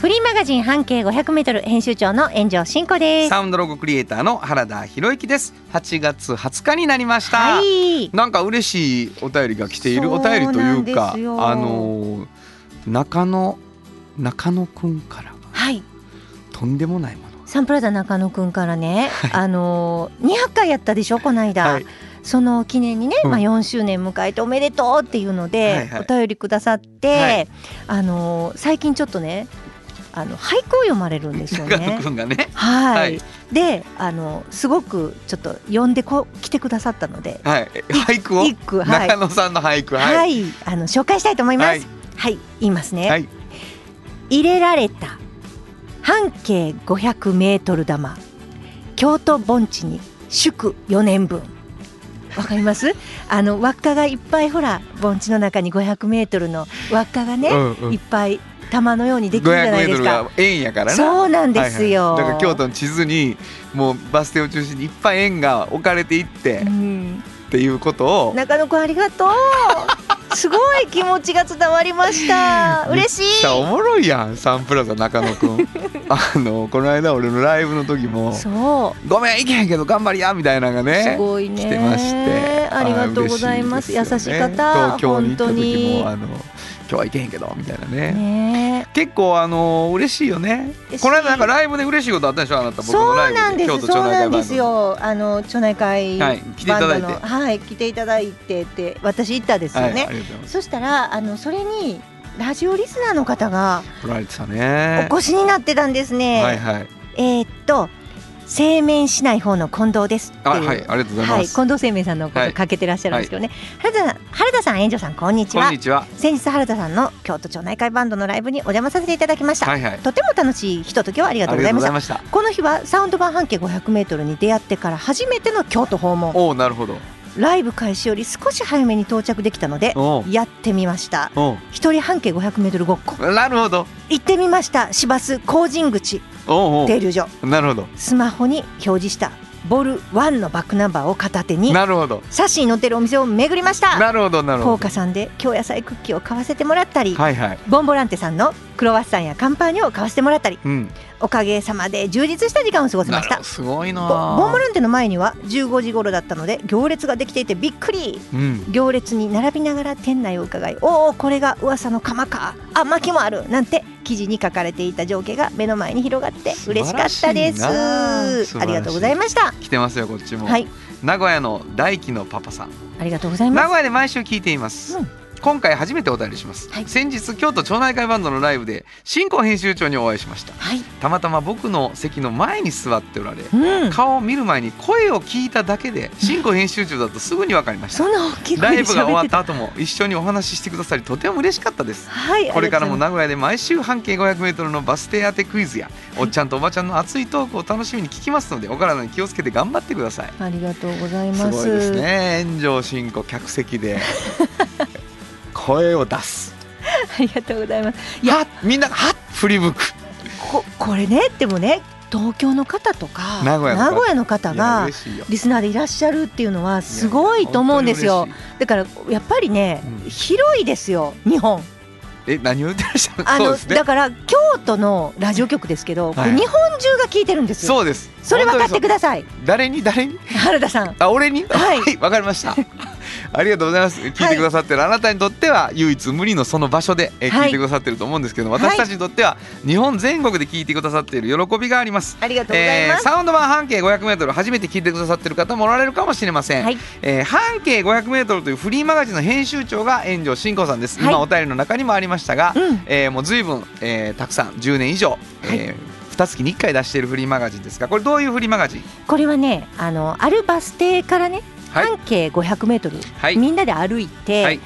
フリーマガジン半径500メートル編集長の炎上真子です。サウンドロゴクリエイターの原田博之です。8月20日になりました、はい。なんか嬉しいお便りが来ている。お便りというかあの中野中野くんからはい。とんでもないものサンプラザ中野くんからね、あのー200回やったでしょこの間、はい。その記念にね、うん。まあ4周年迎えておめでとうっていうので、はいはい。お便りくださって、はい。あのー最近ちょっとねあの俳句を読まれるんですよ中ねね。はい、はい。であのすごくちょっと読んでこ来てくださったので。はい。俳句を？一句はい。中野さんの俳句はい、はい。あの紹介したいと思います。ははい。い、言いますね。はい。入れられた半径500メートル玉。京都盆地に祝4年分。わかります？あの輪っかがいっぱいほら盆地の中に500メートルの輪っかがね、うんうん。いっぱい玉のようにできるじゃ500ないですか円やからな。そうなんですよ、はいはい。だから京都の地図にもうバス停を中心にいっぱい円が置かれていってうん。っていうことを中野くんありがとう。すごい気持ちが伝わりました。嬉しい。おもろいやんサンプラザ中野くん あのこの間俺のライブの時もそう。ごめん行けへんけど頑張りやみたいなのがねすごいね。来てまして。ありがとうございます。優あー嬉しい方、東京に行った本当時に。も。あの今日は行けへんけどみたいなね。ね。結構あの嬉しいよね。この間なんかライブで嬉しいことあったでしょあなた僕のそライうなんです。ブで京都町そうなんですよ。あの町内会はい来ていただいて。はい来ていただいてって私行ったですよね。そしたらあのそれにラジオリスナーの方が来られてたおね越しになってたんですね。はいはい。えーっと製麺しない方の近藤です。あはいありがとうございはい、ます、近藤製麺さんのことはい。かけてらっしゃるんですけどね、原田さん原田さん、炎上さんこんにちは。こんにちは。先日原田さんの京都町内会バンドのライブにお邪魔させていただきました、はいはい。とても楽しいひとときをありがとうございました。この日はサウンド版半径 500m に出会ってから初めての京都訪問。おおなるほどライブ開始より少し早めに到着できたのでおやってみました。お一人半径 500m ごっこ。なるほど。行ってみました。市バス工人口。停留所う。なるほど。スマホに表示した。ボル1のバックナンバーを片手に。なるほど。写真に載ってるお店を巡りました。なるほどなるほど。フォーカさんで京野菜クッキーを買わせてもらったり、はいはい。ボンボランテさんのクロワッサンやカンパーニュを買わせてもらったり。うんおかげさまで充実した時間を過ごせました。すごいな。ボボンボランテの前には15時頃だったので行列ができていてびっくり。うん。行列に並びながら店内を伺いおおこれが噂の釜か。あ薪もある。なんて記事に書かれていた情景が目の前に広がって嬉しかったです。ありがとうございました。来てますよこっちも、はい。名古屋の大輝のパパさん。ありがとうございます。名古屋で毎週聞いています、うん今回初めてお便りします、はい。先日京都町内会バンドのライブで新興編集長にお会いしました。はい。たまたま僕の席の前に座っておられうん。顔を見る前に声を聞いただけで新興編集長だとすぐに分かりました。ライブが終わってた後も一緒にお話ししてくださりとても嬉しかったです。はいこれからも名古屋で毎週半径 500m のバス停当てクイズやおっちゃんとおばちゃんの熱いトークを楽しみに聞きますのでお体に気をつけて頑張ってください。ありがとうございます。すごいですね。炎上進行客席で 声を出す。ありがとうございます。いやみんながはっ振り向く。ここれねでもね東京の方とか名古屋の方。がリスナーでいらっしゃるっていうのはすごいと思うんですよ。だからやっぱりね、うん。広いですよ日本。え何を言ってらっしゃるあの、ね。だから京都のラジオ局ですけど、はい。日本中が聞いてるんですよ。そうです。それ分かってくだださい。誰に？誰に？原田さん。あ俺に？はいわかりましたありがとうございます。聞いてくださってる、あなたにとっては唯一無二のその場所で、聞いてくださってると思うんですけどはい。私たちにとっては日本全国で聞いてくださっている喜びがあります。ありがとうございます、えーサウンド版半径 500m 初めて聞いてくださってる方もおられるかもしれません、はい。えー半径 500m というフリーマガジンの編集長が炎上真子さんです、はい。今お便りの中にもありましたが、うん。えーもう随分、えーたくさん10年以上、えー2月に1回出しているフリーマガジンですがこれどういうフリーマガジン？これはねあのあるバス停からね、はい半径500メートル、はいみんなで歩いて、はい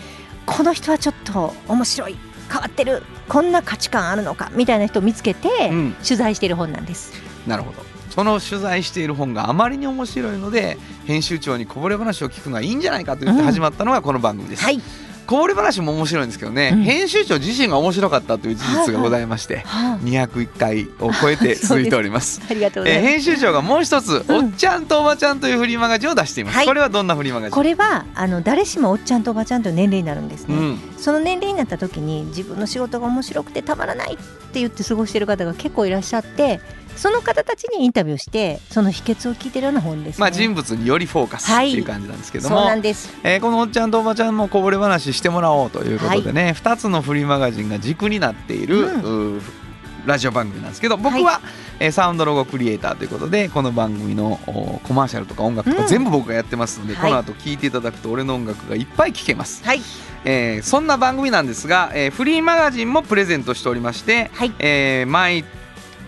この人はちょっと面白い変わってるこんな価値観あるのかみたいな人を見つけて、うん取材している本なんです。なるほどその取材している本があまりに面白いので編集長にこぼれ話を聞くのはいいんじゃないかと言って始まったのがこの番組です。はい。こぼれ話も面白いんですけどね、うん。編集長自身が面白かったという事実がございまして、は201回を超えて続いております。あ、ありがとうございます。えー編集長がもう一つ、うん。おっちゃんとおばちゃんというフリーマガジンを出しています。はいこれはどんなフリーマガジン？これはあの誰しもおっちゃんとおばちゃんという年齢になるんですね、うん、その年齢になった時に自分の仕事が面白くてたまらないって言って過ごしている方が結構いらっしゃってその方たちにインタビューしてその秘訣を聞いてるような本ですね。まあ人物によりフォーカスってはい。いう感じなんですけども、なんです。えーこのおっちゃんとおばちゃんもこぼれ話してもらおうということでね、2つのフリーマガジンが軸になっている、うん。ラジオ番組なんですけど僕は、えーサウンドロゴクリエイターということでこの番組のおコマーシャルとか音楽とかうん。全部僕がやってますので、はい。この後聞いていただくと俺の音楽がいっぱい聴けます、はい。えーそんな番組なんですが、えーフリーマガジンもプレゼントしておりまして、はい。えー毎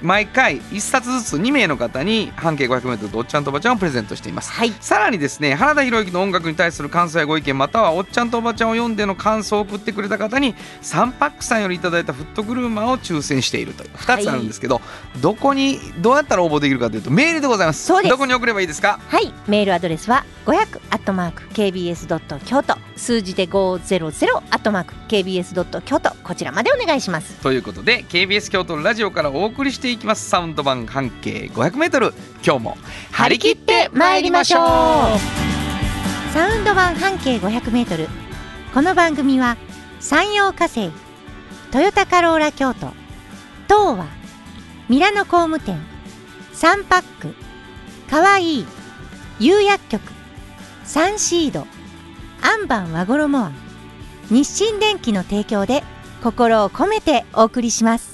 毎回1冊ずつ2名の方に半径 500m とおっちゃんとおばちゃんをプレゼントしています。はい。さらにですね原田博之の音楽に対する感想やご意見またはおっちゃんとおばちゃんを読んでの感想を送ってくれた方にサンパックさんよりいただいたフットグルーマーを抽選していると。い。う2つあるんですけど、どこにどうやったら応募できるかというとメールでございます。どこに送ればいいですか？はい。メールアドレスは500アットマーク kbs ドット京都。数字で500アットマーク kbs ドット京都。こちらまでお願いします。ということで KBS 京都のラジオからお送りしていきます。サウンド版半径 500m 今日も張り切ってまいりましょう。サウンド版半径500メートル。この番組は山陽火星トヨタカローラ京都東和ミラノ工務店サンパックかわいい釉薬局サンシードアンバン和衣庵日清電機の提供で心を込めてお送りします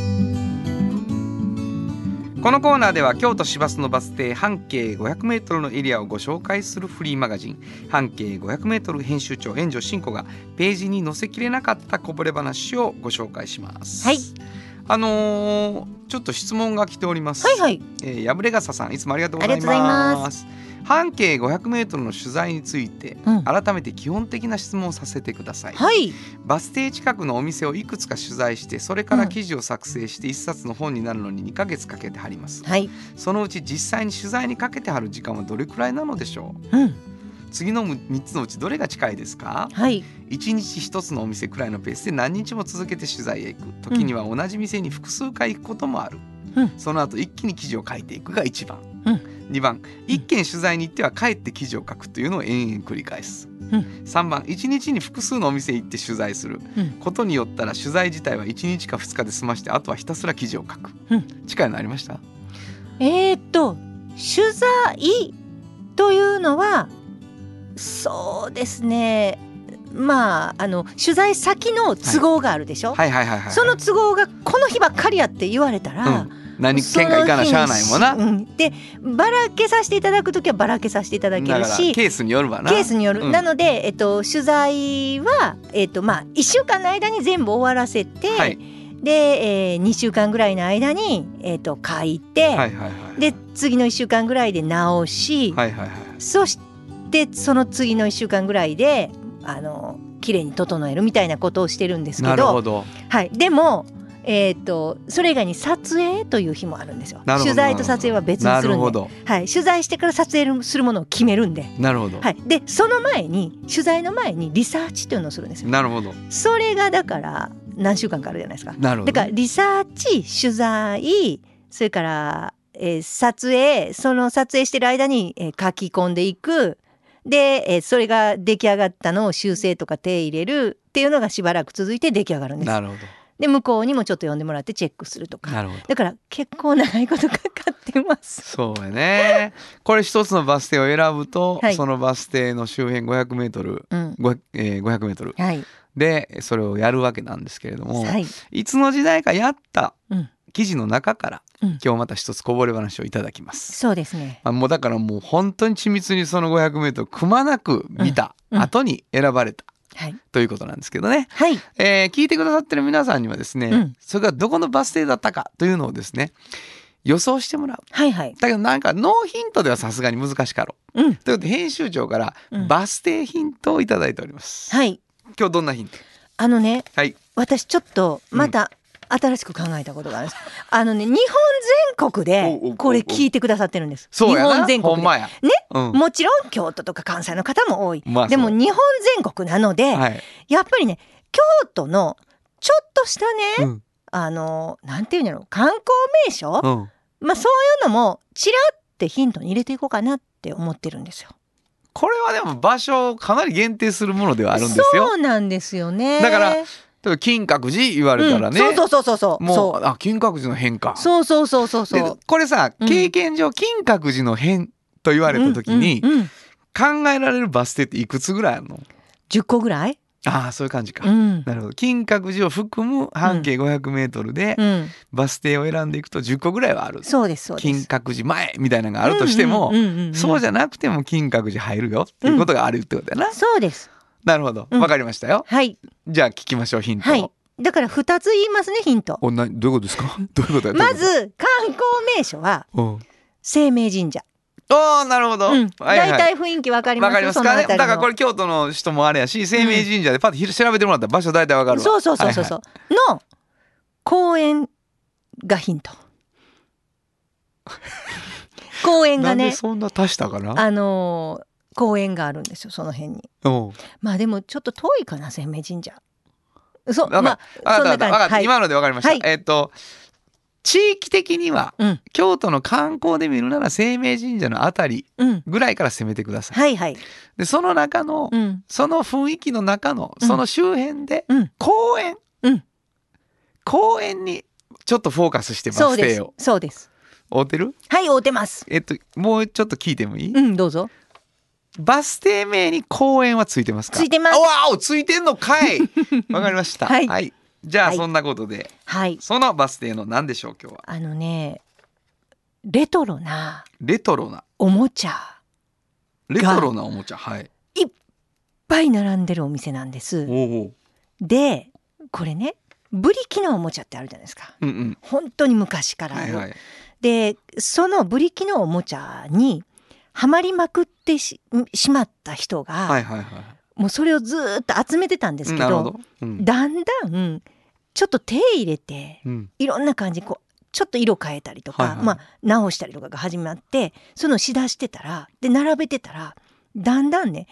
このコーナーでは京都市バスのバス停半径 500m のエリアをご紹介するフリーマガジン半径 500m 編集長援助進子がページに載せきれなかったこぼれ話をご紹介します。はいあのーちょっと質問が来ております。はいはいえー、やぶれがささんいつもありがとうございありがとうございま。ます半径 500m の取材について、うん。改めて基本的な質問をさせてください。はい。バス停近くのお店をいくつか取材してそれから記事を作成して一冊の本になるのに2ヶ月かけて貼ります。はい。そのうち実際に取材にかけて貼る時間はどれくらいなのでしょう？ん。う次の3つのうちどれが近いですか？はい。1日1つのお店くらいのペースで何日も続けて取材へ行く。時には同じ店に複数回行くこともある、うん。その後一気に記事を書いていくが1番、うん2番一件取材に行っては帰って記事を書くというのを延々繰り返す、うん。3番1日に複数のお店へ行って取材する。うん。ことによったら取材自体は1日か2日で済ましてあとはひたすら記事を書く、うん。近いのありました？えー、っと取材というのはそうですね。まああの取材先の都合があるでしょ、はい。はい。はい。はい。その都合がこの日ばっかりやって言われたら、うん何県か行かなしゃあないもんな、うん。でばらけさせていただく時はばらけさせていただけるしケースによるわな。ケースによる、うん。なので、えっと、取材は、えっとまあ、1週間の間に全部終わらせて、はい。で、えー、2週間ぐらいの間に、えっと、書いて、はいはいはいで次の1週間ぐらいで直し、はいはいはいそしてその次の1週間ぐらいであの綺麗に整えるみたいなことをしてるんですけなどるほど。はい、でも、えー、とそれ以外に撮影という日もあるんですよ。取材と撮影は別にするんで、はい、取材してから撮影するものを決めるんで。なるほど、はい、でその前に取材の前にリサーチというのをするんですよ。なるほどそれがだから何週間かあるじゃないですか。なるほどだからリサーチ取材それから、えー撮影その撮影してる間に、えー書き込んでいくで、えーそれが出来上がったのを修正とか手入れるっていうのがしばらく続いて出来上がるんです。なるほで向こうにもちょっと読んでもらってチェックするとか。どなるほど。だから結構長いことかかってます。そうやね。これ一つのバス停を選ぶと、はい。そのバス停の周辺 500m うん、500えー 500m はい、でそれをやるわけなんですけれども、はい、いつの時代かやったうん。記事の中から、うん。今日また一つこぼれ話をいただきます。そうですね。まあ、もうだからもう本当に緻密にその 500m くまなく見たうん。うん。後に選ばれたはい、ということなんですけどね、はい、えー聞いてくださってる皆さんにはですね、うんそれがどこのバス停だったかというのをですね予想してもらう。はい、はい、だけどなんかノーヒントではさすがに難しかろう。うん、ということで編集長からうんバス停ヒントをいただいております。はい。今日どんなヒント？あのね、はい。私ちょっとまた新しく考えたことがあるんです。あのね、日本全国でこれ聞いてくださってるんです。日本全国で。ね、うん。もちろん京都とか関西の方も多い。まあでも日本全国なので、はい。やっぱりね、京都のちょっとしたね、うん。あの、なんていうんだろう、観光名所、うん。まあそういうのもちらってヒントに入れていこうかなって思ってるんですよ。これはでも場所をかなり限定するものではあるんですよ。そうなんですよね。だから金閣寺言われたらね。うんそうそうそうそう。もそうあ金閣寺の変か。そうそうそうそうそう。でこれさうん経験上金閣寺の変と言われた時にうんうんうん考えられるバス停っていくつぐらいあるの？10個ぐらい？ああそういう感じか。うん。なるほど金閣寺を含む半径 500m でうん。バス停を選んでいくと10個ぐらいはある。そうですそうです。金閣寺前みたいなのがあるとしても、そうじゃなくても金閣寺入るよっていうことがあるってことやな。そうです。なるほど。うんわかりましたよ。はい。じゃあ聞きましょうヒントを。はい。だから2つ言いますね、ヒント。おなどういうことですか？どういうことやま、ず、観光名所は、生命神社。とうん、ああなるほど。大体雰囲気わかりますわかりますかね。だからこれ。れ京都の人もあれやし、生命神社でパッとひ調べてもらったら場所大体わかるわ。そうそうそうそうそう。の公園がヒント。公園がね、そんな足したかな。あのー公園があるんですよ、その辺に。うん。まあでもちょっと遠いかな、生命神社。そう、まあ、そんな。感じ。はい。今のでわかりました。はいえっと地域的にはうん、京都の観光で見るなら生命神社のあたりうん。ぐらいから攻めてください。はいはい。でその中の、うん。その雰囲気の中のうんその周辺でうん。公園、うん公園にちょっとフォーカスしてバそうです。そうです。合うてる？はい、合うてます。えっともうちょっと聞いてもいい、うん、どうぞ。バス停名に公園はついてますか？ついてます。あわおついてんのかい。わかりました。はい。じゃあ、はい。そんなことではい。そのバス停の何でしょう今日は？あのね、レトロなレトロな。おもちゃ、レトロなおもちゃはい。いっぱい並んでるお店なんです。おおで、これね、ブリキのおもちゃってあるじゃないですか。うんうん。本当に昔からある。はいはい。で、そのブリキのおもちゃに、ハマりまくってししまった人が、はいはいはいもうそれをずーっと集めてたんですけどど。うん。だんだんちょっと手入れてうん。いろんな感じこうちょっと色変えたりとか、はいはい。まあ、直したりとかが始まってそのしだしてたらで並べてたらだんだんね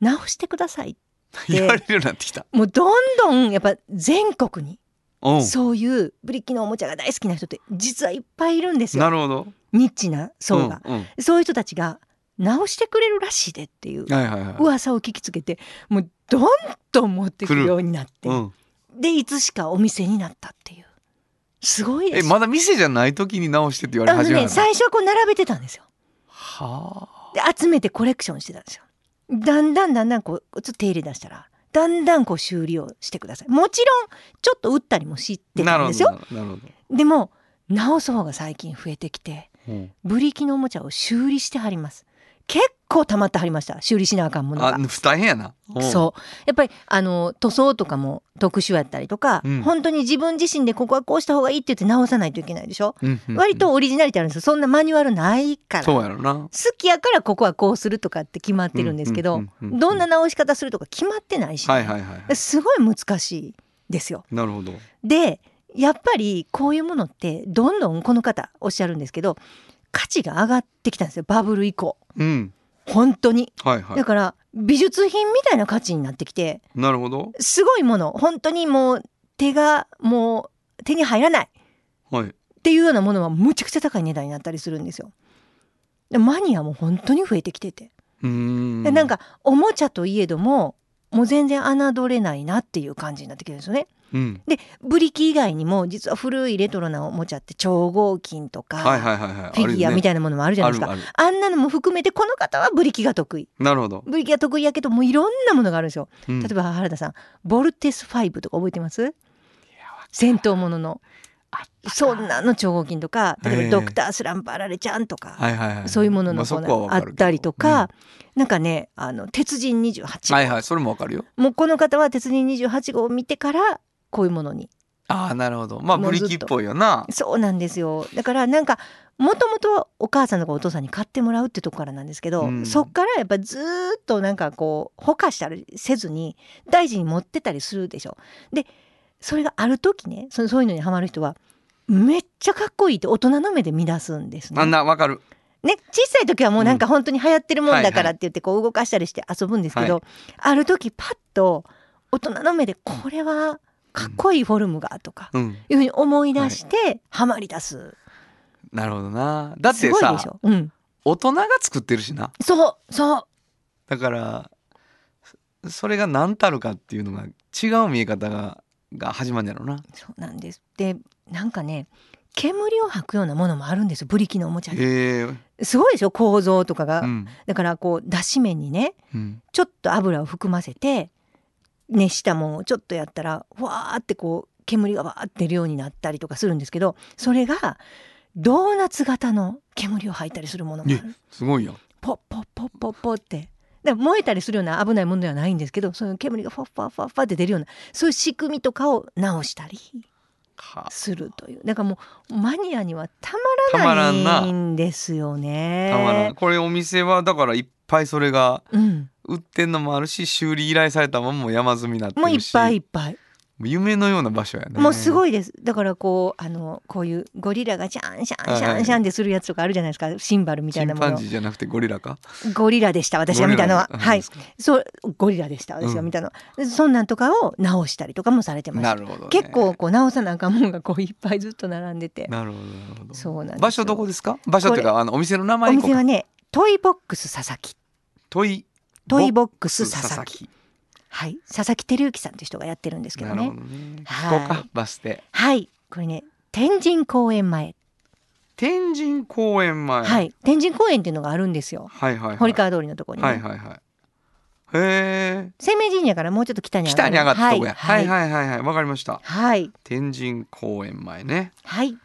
直してください 言われるようになってきた。もうどんどんやっぱ全国にうん。そういうブリキのおもちゃが大好きな人って実はいっぱいいるんですよ。なるほどニッチな層が、うんうん。そういう人たちが直してくれるらしいでっていう噂を聞きつけてもうどんどん持ってくるようになって、うん。でいつしかお店になったっていう。すごいです。えまだ店じゃない時に直してって言われ始めたの？ね最初はこう並べてたんですよ。はあ。で集めてコレクションしてたんですよ。だんだんだんだんこうちょっと手入れ出したらだんだんこう修理をしてください。もちろんちょっと売ったりも知ってたんですよ。でも直す方が最近増えてきてブリキのおもちゃを修理してはります。結構溜まってはりました。修理しなあかんものが。あ大変やな。そう。やっぱりあの塗装とかも特殊やったりとか、うん。本当に自分自身でここはこうした方がいいって言って直さないといけないでしょ、うんうんうん。割とオリジナリティあるんですよ。そんなマニュアルないから。そう好やろな。きやからここはこうするとかって決まってるんですけど、どんな直し方するとか決まってないし、はいはいはい。すごい難しいですよ。なるほど。でやっぱりこういうものってどんどんこの方おっしゃるんですけど価値が上がってきたんですよバブル以降。うん。本当に。はいはい。だから美術品みたいな価値になってきてなるほど。すごいもの。本当にもう手がもう手に入らない。はい。っていうようなものはむちゃくちゃ高い値段になったりするんですよ。でマニアも本当に増えてきてて、でなんかおもちゃといえどももう全然侮れないなっていう感じになってきてるんですよね。うん。でブリキ以外にも実は古いレトロなおもちゃって超合金とか、はいはいはいはい。フィギュアみたいいなものもあるじゃないですか。あるあんなのも含めてこの方はブリキが得意。なるほど、ブリキが得意やけどもういろんなものがあるんですよ。うん。例えば原田さんボルテス5とか覚えてます？戦闘もののそんなの超合金とか例えばドクタースランプあられちゃんとか、はいはいはい。そういうもののこうこはわかるけどあったりとか、なんかねあの鉄人28号、はいはいそれもわかるよ。もうこの方は鉄人28号を見てからこういうものに。ああなるほど。まあブリキっぽいよな。そうなんですよ。だからなんかもともとお母さんとかお父さんに買ってもらうってとこからなんですけど、うん。そっからやっぱずーっとなんかこうほかしたりせずに大事に持ってたりするでしょ。でそれがある時ねそそういうのにハマる人はめっちゃかっこいいって大人の目で見出すんですね。あんなわかる。ね小さい時はもうなんか本当に流行ってるもんだはいはい。からって言ってこう動かしたりして遊ぶんですけど、はある時パッと大人の目でこれはかっこいいフォルムがとかうんいうふうに思い出してハマり出す。なるほどなだってさょ？うん。大人が作ってるしなそうそうだからそそれが何たるかっていうのが違う見え方がが始まるんやろなそうなんです。でなんかね煙を吐くようなものもあるんですよブリキのおもちゃに。へえすごいでしょ？構造とかが。うんだからこう脱脂面にねうんちょっと油を含ませて熱したもんをちょっとやったらわーってこう煙がわーって出るようになったりとかするんですけどそれがドーナツ型の煙を吐いたりするものもある。すごいやんポッポッポッポッポッって。で燃えたりするような危ないものではないんですけどその煙がファッファッファッファって出るようなそういう仕組みとかを直したりはするというだからもうマニアにはたたままらないんですよね。たまらんこれお店はだからいっぱいそれがうん、売ってんのもあるし修理依頼されたもんも山積みになってもういっぱいいっぱい、夢のような場所やね。もうすいごいです。だからこうあのこういうゴリラがシャンシャンシャンシャンってするやつとかあるじゃないですか。シンバルみたいなもの。チンパンジーじゃなくてゴリラか？ゴリラでした私が見たのは。はい。そうゴリラでした私が見たの。そんなんとかを直したりとかもされてました。なるほど、ね、結構こう直さなあかんもんがこういっぱいずっと並んでて。なるほどなるほど。そうなんですよ。場所どこですか？場所っていうかあのお店の名お前店はねトイボックス佐々木。トイトイボッククス佐々木。はい。佐々木照之さんという人がやってるんですけどね。なるほどね。はい。ここかバス停。はい。これね天神公園前。天神公園前。はい。天神公園っていうのがあるんですよ。はいはいはい。堀川通りのところにね、はいはいはい。へえ生命神社からもうちょっと北に上がる。北に上がったとこや。ははい。いはいはいはい。わかりました。はい。天神公園前ね。はい。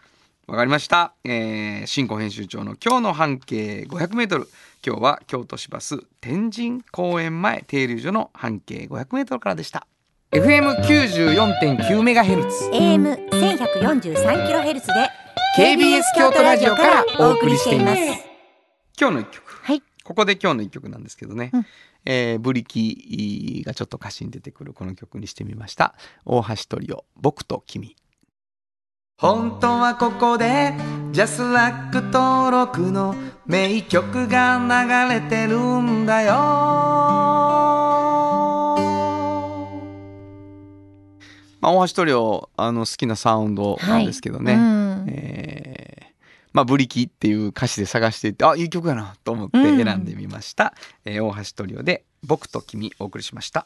わかりました、えー、新庫編集長の今日の半径 500m 今日は京都市バス天神公園前停留所の半径 500m からでした。FM94.9 メガヘルツ。AM 千百四十三キロヘルツで KBS 京都ラジオからお送りしています。今日の一曲。はい。ここで今日の一曲なんですけどね、うん。えーブリキがちょっと歌詞に出てくるこの曲にしてみました。大橋トリオ僕と君本当はここでジャスラック登録の名曲が流れてるんだよ。まあ、大橋トリオあの好きなサウンドなんですけどね、はい。うんえーまあ、ブリキっていう歌詞で探していてあいい曲やなと思ってうん。選んでみました、えー大橋トリオで「僕と君」お送りしました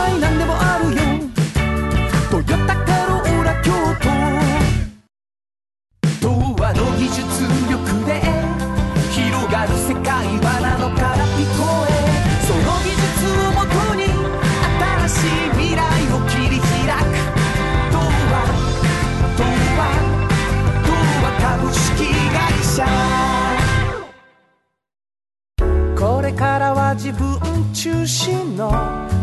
自分中心の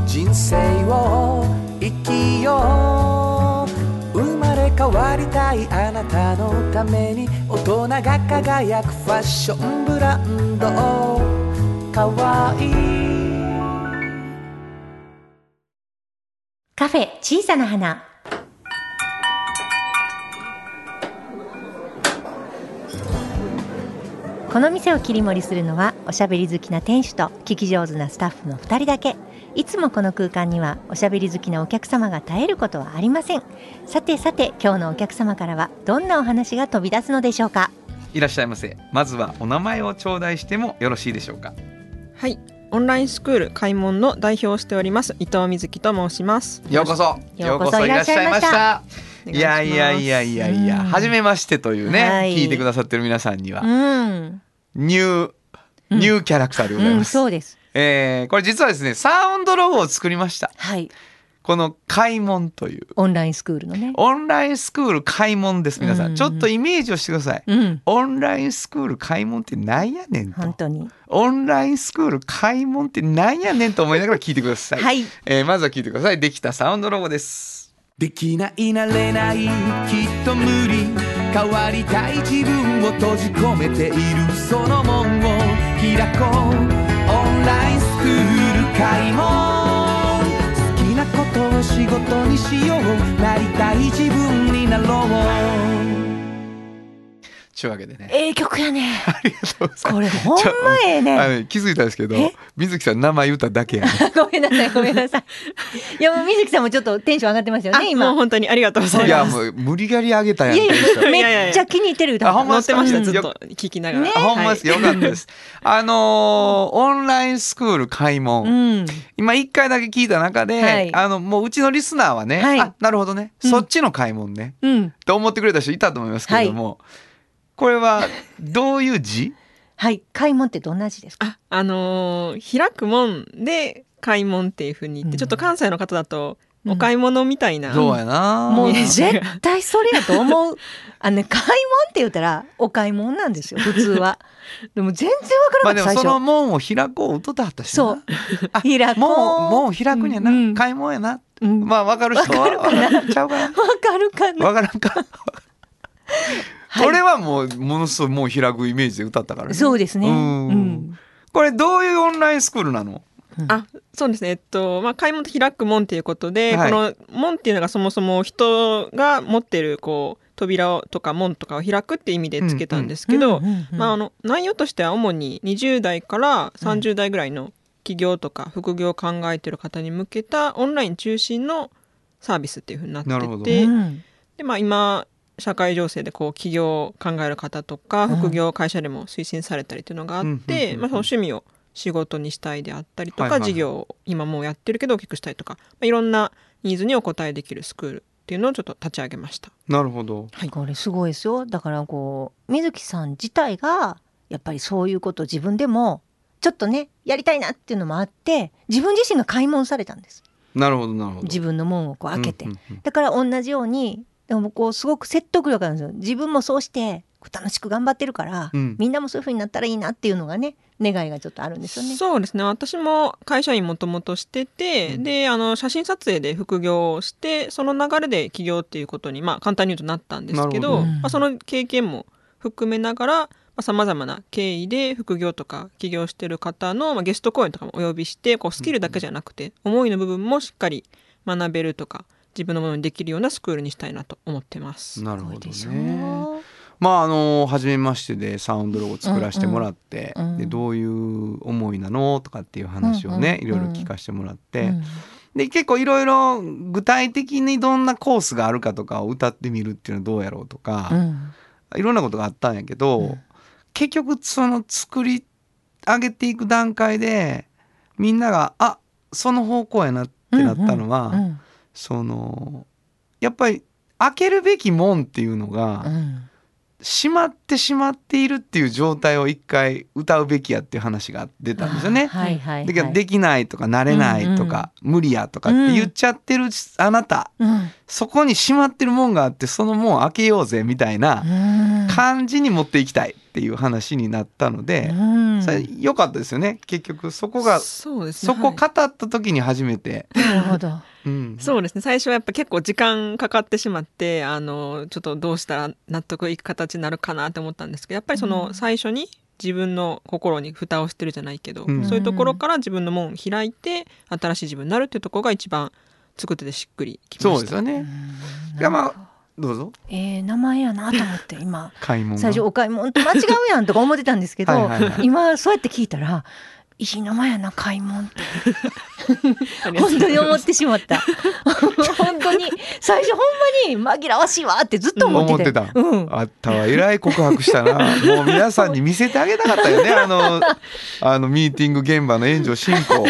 人生を生きよう生まれ変わりたいあなたのために大人が輝くファッションブランドかわいいカフェ小さな花。この店を切り盛りするのはおしゃべり好きな店主と聞き上手なスタッフの2人だけ。いつもこの空間にはおしゃべり好きなお客様が絶えることはありません。さてさて今日のお客様からはどんなお話が飛び出すのでしょうか？いらっしゃいませ。まずはお名前を頂戴してもよろしいでしょうか？はい、オンラインスクール開門の代表をしております伊藤瑞希と申します。ようこそ。ようこそいらっしゃいました。いやいやいやいやいやうん。初めましてというね、はい。聞いてくださってる皆さんには、うん、ニューうん。ニューキャラクターでございうん、ます、そうです。えーこれ実はですねサウンドロゴを作りました。はい。この開門という。オンラインスクールのね。オンラインスクール開門です皆さん、うん。ちょっとイメージをしてください。うん。オンラインスクール開門ってなんやねんと。本当に。オンラインスクール開門ってなんやねんと思いながら聞いてください、はい。えーまずは聞いてください。できたサウンドロゴです。できないなれないきっと無理変わりたい自分を閉じ込めているその門を開こうオンラインスクール開門好きなことを仕事にしよう。なりたい自分になろう。ちゅうわけでね。ええ曲やね。ありがとうございこます。れほんまええね。あの気づいたんですけどえ？水木さん名前言っただけやね。ごめんなさいごめんなさい。いやもう水木さんもちょっとテンション上がってますよあもうね今本当にありがとうございます。いやもう無理やり上げたやんいやめっちゃ気に入ってる歌あほんま乗ってましたうん。ずっと聞きながら。ねあほんまです、はい。よかったです。あのーオンラインスクール開門、うん。今一回だけ聞いた中で、はい。あのもううちのリスナーはね、はい。あなるほどね、うん。そっちの開門ね。うん。と思ってくれた人いたと思いますけれども、これはどういう字？はい開門ってどんな字ですか？あ、あのー開く門で開門っていう風に言って、うん。ちょっと関西の方だとうんお買い物みたいな。そうやな、もう絶対それやと思う。あのね開門って言ったらお買い物なんですよ 普通は。でも全然わからなかった最まあでもその初門を開こう歌ってはったしな。そう。あ開こう。もうもう開くんやな、うん。開門やな。うん。まあ分かる人は。わかるかな。ちゃうかな。わかるかな。分からんか、はい。これはもうものすごいもう開くイメージで歌ったからね。そうですね。うん。うん。これどういうオンラインスクールなの？あそうですね。えっとまあ開門と開く門っていうことで、はい。この門っていうのがそもそも人が持ってるこう扉をとか門とかを開くっていう意味でつけたんですけど、内容としては主に20代から30代ぐらいの起業とか副業を考えてる方に向けたオンライン中心のサービスっていうふうになってて、うん。でまあ、今社会情勢でこう起業を考える方とかうん。副業会社でも推進されたりっていうのがあうんって、まあ、その趣味を仕事にしたいであったりとか、はいはいはい。事業を今もうやってるけど大きくしたいとか、まあ、いろんなニーズにお応えできるスクールっていうのをちょっと立ち上げました。なるほど。これすごいですよ。だからこう水木さん自体がやっぱりそういうことを自分でもちょっとねやりたいなっていうのもあって自分自身が開門されたんです。なるほどなるほど。自分の門をこう開けて、うんうんうん。だから同じようにでもこうすごく説得力があるんですよ。自分もそうして楽しく頑張ってるから、うん。みんなもそういう風になったらいいなっていうのがね願いがちょっとあるんですよね。そうですね。私も会社員もともとしてて、うん。であの写真撮影で副業をしてその流れで起業っていうことにまあ簡単に言うとなったんですけどまあ、その経験も含めながらさまざ、まな経緯で副業とか起業してる方の、まあ、ゲスト講演とかもお呼びしてこうスキルだけじゃなくて、思いの部分もしっかり学べるとか自分のものにできるようなスクールにしたいなと思ってます。なるほどね。まああの初めましてでサウンドロゴ作らせてもらって、うんうん。でどういう思いなのとかっていう話をね、うんうん。いろいろ聞かせてもらって、うん。で結構いろいろ具体的にどんなコースがあるかとかを歌ってみるっていうのはどうやろうとか、うん。いろんなことがあったんやけど、うん。結局その作り上げていく段階でみんながあその方向やなってなったのは、うんそのやっぱり開けるべき門っていうのが、うん閉まってしまっているっていう状態を一回歌うべきやっていう話が出たんですよね。はいはいだけどはい。できないとかなれないとか、無理やとかって言っちゃってるあなた、うんそこに閉まってるもんがあってその門開けようぜみたいなうん。感じに持っていきたいっていう話になったので、うん。それ良かったですよね。結局そこがそうですね。そこはい語った時に初めて、なるほど。うん、そうですね。最初はやっぱ結構時間かかってしまってあのちょっとどうしたら納得いく形になるかなって思ったんですけどやっぱりその最初に自分の心に蓋をしてるじゃないけど、うん。そういうところから自分の門を開いて新しい自分になるっていうところが一番作っててしっくりきました。そうですよね。いやまあどうぞ。えー、名前やなと思って今。買い物？が最初お買い物と間違うやんとか思ってたんですけど はいはいはい。今そうやって聞いたらいい名前やな買い物って。本当に思ってしまった。本当に。最初ほんまに紛らわしいわってずっと思ってて。思ってた。うん、あったわえらい告白したな。もう皆さんに見せてあげたかったよねあのあのミーティング現場の援助進行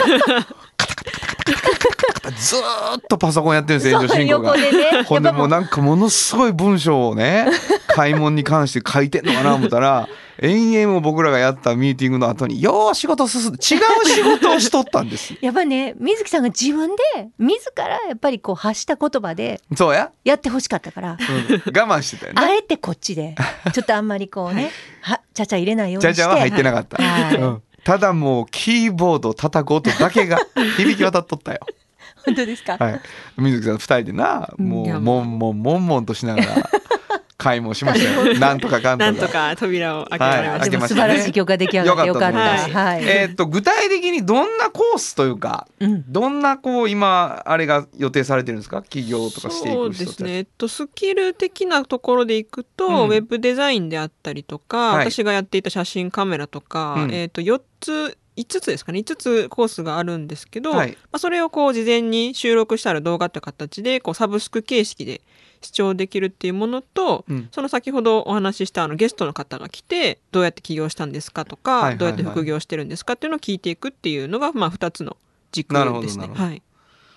ずーっとパソコンやってるんですよ援助進行が。ほんでもうなんかものすごい文章をね買い物に関して書いてんのかな思ったら 延々も僕らがやったミーティングの後によう仕事進んで違う仕事をしとったんです。よやっぱね水木さんが自分で自らやっぱりこう発した言葉でそうや、やってほしかったから。うん、我慢してたよね。あえてこっちで。ちょっとあんまりこうねはちゃちゃ入れないようにして。じゃじゃは入ってなかった、はい。うん。ただもうキーボードを叩く音だけが響き渡っとったよ本当ですか、はい。水木さん二人でなもいうやもんもんもんもんとしながら買い物しましたよ。なんとかかんとか。なんとか扉を開けられまはいした、でも素開けましたね。晴らしい曲が出来上がってよかった。はい。えーっと具体的にどんなコースというかうん。どんなこう今あれが予定されてるんですか？企業とかしていそうく人ですね、えっと、スキル的なところでいくと、うん。ウェブデザインであったりとか、はい。私がやっていた写真カメラとか、うん。えっと4つ5つですかね。5つコースがあるんですけど、はい。まあ、それをこう事前に収録したら動画って形でこうサブスク形式で視聴できるっていうものと、うん。その先ほどお話ししたあのゲストの方が来てどうやって起業したんですかとか、はいはいはい。どうやって副業してるんですかっていうのを聞いていくっていうのが、まあ、2つの軸ですね。はい。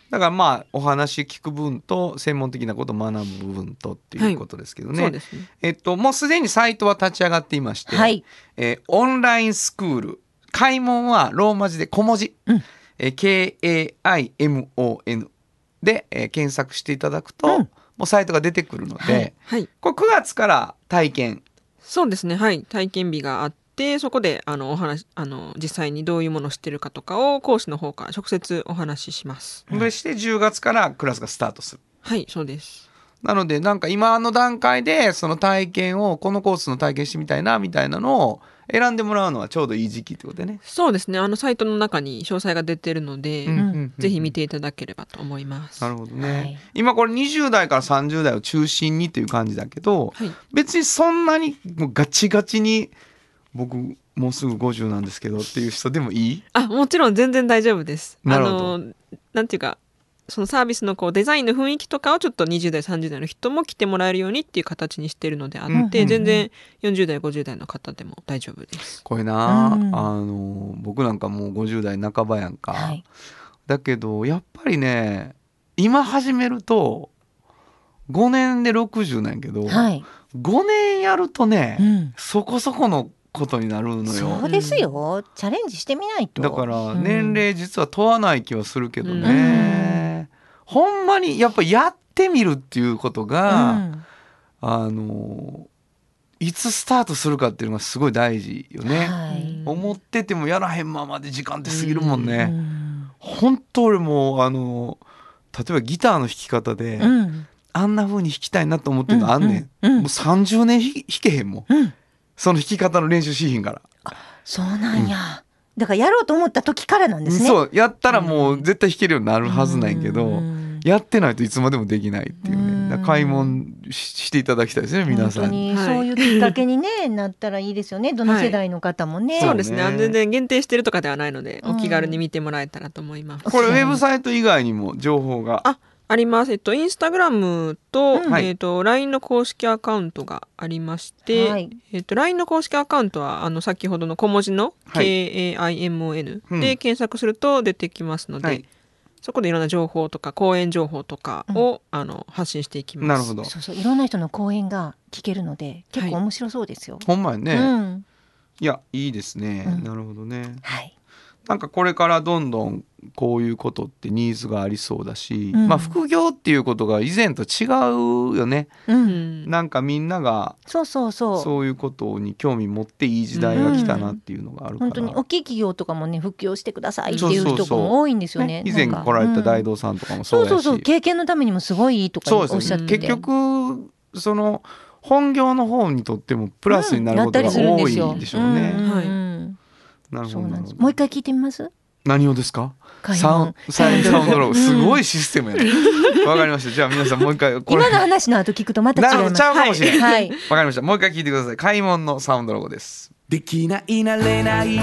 だからまあお話聞く分と専門的なことを学ぶ部分とっていうことですけどね、そうですね。えっともうすでにサイトは立ち上がっていまして、はい。えーオンラインスクール開門はローマ字で小文字、うん。えー KAIMON で、えー検索していただくと、うん。もうサイトが出てくるので、はいはい。これ9月から体験。そうですね。はい。体験日があってそこであのお話あの実際にどういうものをしてるかとかを講師の方から直接お話しします。そして10月からクラスがスタートする。はいそうです。なのでなんか今の段階でその体験をこのコースの体験してみたいなみたいなのを選んでもらうのはちょうどいい時期ってことでね。そうですね。あのサイトの中に詳細が出てるので、うんうんうんぜひ見ていただければと思います。なるほどね、はい。今これ20代から30代を中心にっていう感じだけど、はい。別にそんなにもうガチガチに僕もうすぐ50なんですけどっていう人でもいい？あもちろん全然大丈夫です。なるほど。あのなんていうかそのサービスのこうデザインの雰囲気とかをちょっと20代30代の人も来てもらえるようにっていう形にしてるのであって、うんうんうん全然40代50代の方でも大丈夫ですこれな、うんあの僕なんかもう50代半ばやんか、はい。だけどやっぱりね今始めると5年で60なんやけど、はい。5年やるとね、うん。そこそこのことになるのよそうですよ。チャレンジしてみないと。だからうん年齢実は問わない気はするけどね、ほんまにやっぱやってみるっていうことが、うん。あのいつスタートするかっていうのがすごい大事よね、はい。思っててもやらへんままで時間って過ぎるもんね、うん。本当俺もうあの例えばギターの弾き方で、うん。あんな風に弾きたいなと思ってるのあんねん、うんうんもう30年弾弾けへんもん。うん。その弾き方の練習しひんから、そうなんや。だからやろうと思った時からなんですね。そう。やったらもう絶対弾けるようになるはずなんやけど、うんやってないといつまでもできないっていううん。ね買い物ししていただきたいですね皆さんに。そういうきっかけに、ね、なったらいいですよね。どの世代の方もね。そうそうですね。全然限定してるとかではないので、うん。お気軽に見てもらえたらと思います。これウェブサイト以外にも情報が。ああります。えっと、インスタグラムと、うん。はい。えっと、LINE の公式アカウントがありまして、はい。えっと、LINE の公式アカウントは、あの、先ほどの小文字のはい。KAIMON うん。で検索すると出てきますので、はいそこでいろんな情報とか、講演情報とかを、あの、発信していきます。なるほど。そうそういろんな人の講演が聞けるので結構面白そうですよ。ほんまやね、うん、いやいいですね、うん。なるほどね。はい。なんかこれからどんどんこういうことってニーズがありそうだし、うん。まあ副業っていうことが以前と違うよね。ううん。んなんかみんながそうそうそう。そういうことに興味持っていい時代が来たなっていうのがあるから、本当に大きい企業とかもね復旧をしてくださいってそういうそうそう。人も多いんですよね。ね以前来られた大うん。道さんとかもそそううやし、そうそう経験のためにもすごいいいとかおっしゃってて。結局その本業の方にとってもプラスになることが多いでしょうね。ん。ん。はい。うんなるほど。もう一回聞いてみます？何をですか？開サウ門ンド。ロゴうん。すごいシステムやね。わかりました。じゃあ皆さんもう一回これ。今の話の後聞くとまた違います。なるほど。ちゃうかもしれない。わ、はいかりました。もう一回聞いてください。開門のサウンドロゴです。できないなれないきっ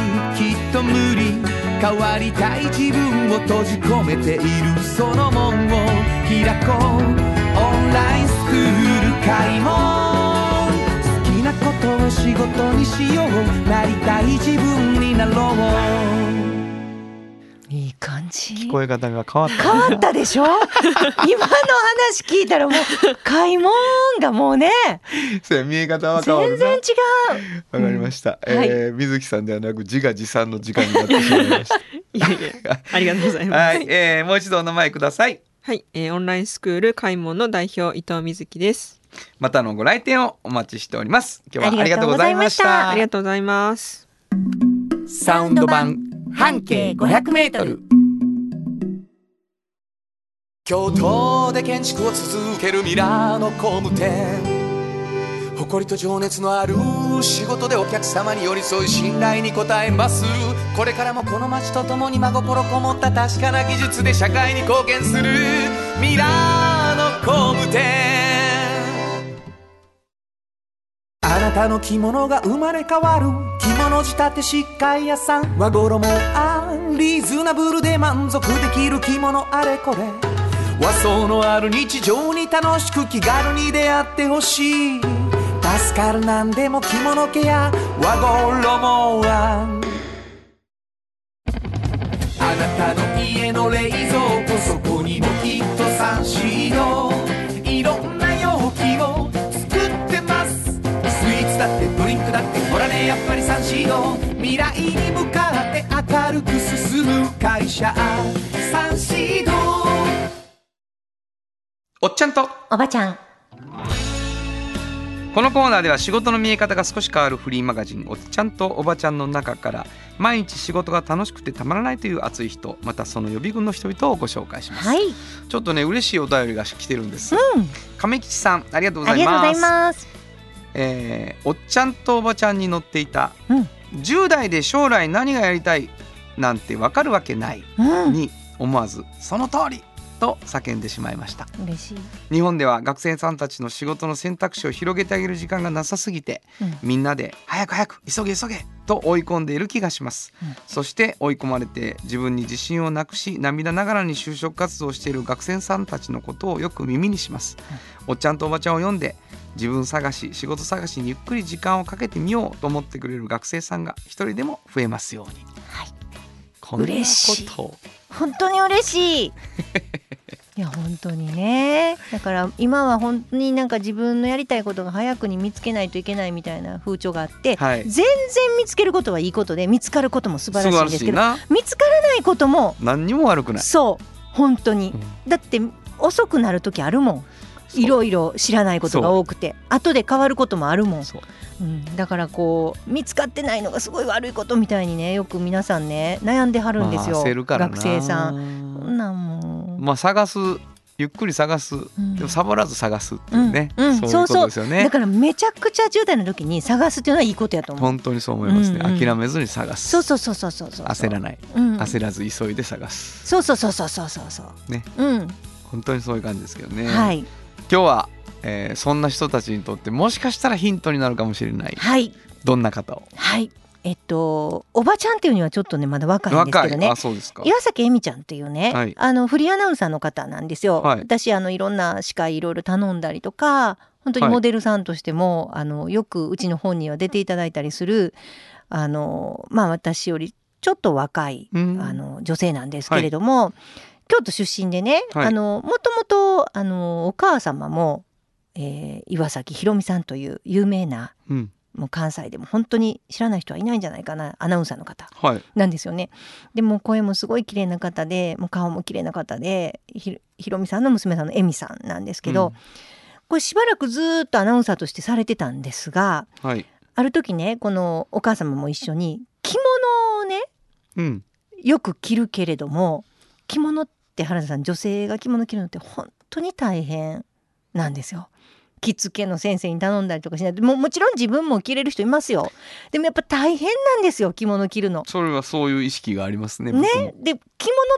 と無理変わりたい自分を閉じ込めているその門を開こう。オンラインスクール開門好きなことを仕事にしよう。なりたい自分になろう感じ。聞こえ方が変わった変わったでしょ？今の話聞いたらもう開門がもうね。そうや見え方は変わるな。全然違う。わかりました、うん。はい。えー水木さんではなく自画自賛の時間になってしまいまし いやいやありがとうございたます。はい、えー、もう一度お名前ください。はい、えーオンラインスクール開門の代表伊藤瑞希です。またのご来店をお待ちしております。今日はあありがとうござざいました。たありがとうございます。サウンド版半径500メートル京都で建築を続けるミラーの工務店。誇りと情熱のある仕事でお客様に寄り添い信頼に応えます。これからもこの街とともに真心こもった確かな技術で社会に貢献する。ミラーの工務店。あなたの着物が生まれ変わる。着物仕立て疾患屋さん。和衣あリーズナブルで満足できる着物あれこれ。和装のある日常に楽しく気軽に出会ってほしい。助かるなんでも着物ケア。和衣はあなたの家の冷蔵庫そこにもきっとサンシードいろんな容器を作ってます。スイーツだってドリンクだってほらね。やっぱりサンシード未来に向かって明るく進む会社。サンシードおっちゃんと。おばちゃん。このコーナーでは仕事の見え方が少し変わるフリーマガジン「おっちゃんとおばちゃん」の中から毎日仕事が楽しくてたまらないという熱い人またその予備軍の人々をご紹介します、はい。ちょっとね嬉しいお便りが来てるんです、うん。亀吉さんありがとうございます。えーおっちゃんとおばちゃんに乗っていた、うん。10代で将来何がやりたいなんてわかるわけないうん。に思わずその通りと叫んでしまいました。嬉しい。日本では学生さんたちの仕事の選択肢を広げてあげる時間がなさすぎて、うん。みんなで早く早く急げ急げと追い込んでいる気がします、うん。そして追い込まれて自分に自信をなくし涙ながらに就職活動をしている学生さんたちのことをよく耳にします、おっちゃんとおばちゃんを読んで自分探し仕事探しにゆっくり時間をかけてみようと思ってくれる学生さんが一人でも増えますように、はいこんな嬉しい。こと。を本当に嬉しい。いや本当にね。だから今は本当になんか自分のやりたいことが早くに見つけないといけないみたいな風潮があって、はい。全然見つけることはいいことで見つかることも素晴らしいんですけどな。見つからないことも何にも悪くない、そう本当に、うん。だって遅くなる時あるもんいろいろ知らないことが多くて後で変わることもあるもん、そう。うん、だからこう見つかってないのがすごい悪いことみたいにねよく皆さんね悩んではるんですよ、まあ学生さん。そんなんもう。まあ探すゆっくり探す、ん。でもサボらず探すっていうね、うん。うん。そういうことですよね。だからめちゃくちゃ10代の時に探すっていうのはいいことやと思う。本当にそう思いますね、うんうん。諦めずに探す。そうそうそうそうそうそう。焦らない、うん、焦らず急いで探す。そうそうそうそうそうそうそう。ね。うん、本当にそういう感じですけどね、はい今日は、えーそんな人たちにとってもしかしたらヒントになるかもしれない。はい。どんな方を？はい。えっとおばちゃんっていうにはちょっとねまだ若いんですけどね。あそうですか。岩崎恵美ちゃんっていうね、はい。あのフリーアナウンサーの方なんですよ。はい。私あのいろんな司会いろいろ頼んだりとか本当にはい。モデルさんとしても、あのよくうちの本には出ていただいたりするあのまあ私よりちょっと若い、うん。あの女性なんですけれども、京都出身でね、はい。あのもともとあのお母様も、えー岩崎宏美さんという有名なうん。もう関西でも本当に知らない人はいないんじゃないかなアナウンサーの方はい。なんですよね。でもう声もすごい綺麗な方でもう顔も綺麗な方でひひろみさんの娘さんのエミさんなんですけど、うん。これしばらくずーっとアナウンサーとしてされてたんですがはい。ある時ねこのお母様も一緒に着物をねうん。よく着るけれども着物って原田さん女性が着物着るのって本当に大変なんですよ。着付けの先生に頼んだりとかしないと。ももちろん自分も着れる人いますよ。でもやっぱ大変なんですよ着物着るの。それはそういう意識がありますねね。で着物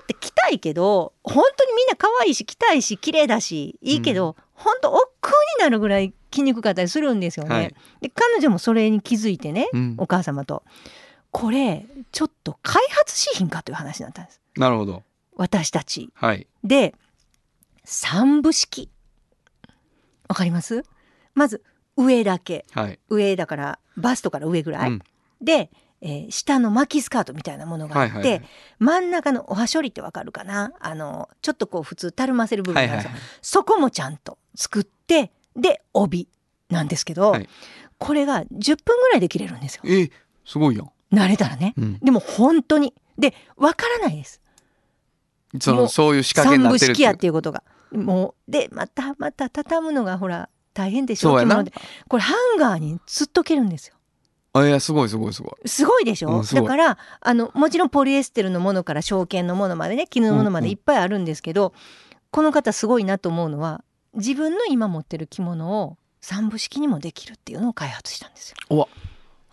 って着たいけど本当にみんな可愛いし着たいし綺麗だしいいけど、本当億劫になるぐらい着にくかったりするんですよね。はい。で彼女もそれに気づいてね、うん。お母様と。これちょっと開発しひんかという話になったんです。なるほど私たち。はい。で三部式。わかります？まず上だけ。はい。上だからバストから上ぐらい、うん。で、えー下の巻きスカートみたいなものがあって、はいはいはい。真ん中のおはしょりってわかるかな？あのちょっとこう普通たるませる部分はいはいがあるんですよ、そこもちゃんと作ってで帯なんですけど、はい。これが10分ぐらいで着れるんですよ。えすごいやん、慣れたらね。うん、でも本当に。でわからないですそのそういう仕掛けになってる三部式やっていうことが。もうでまたまた畳むのがほら大変でしょ。そうやな。これハンガーにつっとけるんですよ。あいやすごいすごいすごい。すごいでしょ、うんだからあのもちろんポリエステルのものから証券のものまでね絹のものまでいっぱいあるんですけど、この方すごいなと思うのは自分の今持ってる着物を三部式にもできるっていうのを開発したんですよ。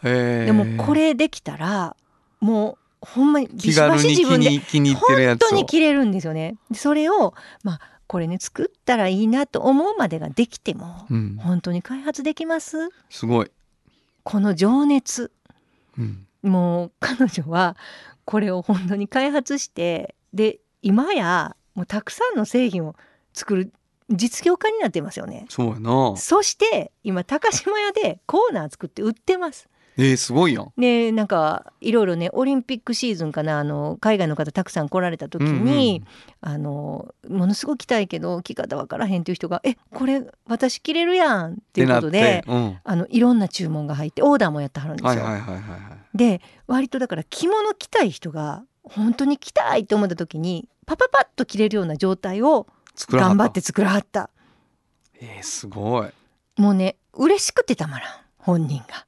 でもこれできたらもうほんまにビ気シバ軽に気シ自分でに気に入ってるや本当に着れるんですよね。でそれをまあこれね作ったらいいなと思うまでができてもうん、本当に開発できます？すごい、この情熱。うん、もう彼女はこれを本当に開発してで今やもうたくさんの製品を作る実業家になってますよね。そうやな。そして今高島屋でコーナー作って売ってます。えー、すごいやん。でなんかいろいろねオリンピックシーズンかなあの海外の方たくさん来られた時に、あのものすごく着たいけど着方わからへんっていう人が「えこれ私着れるやん」っていうことでってなってあのいろんな注文が入ってオーダーもやってはるんうん、ですよ。はいはいはいはいはい。で割とだから着物着たい人が本当に着たいと思った時にパパパッと着れるような状態を頑張って作らはった。えー、すごい。もうね嬉しくてたまらん本人が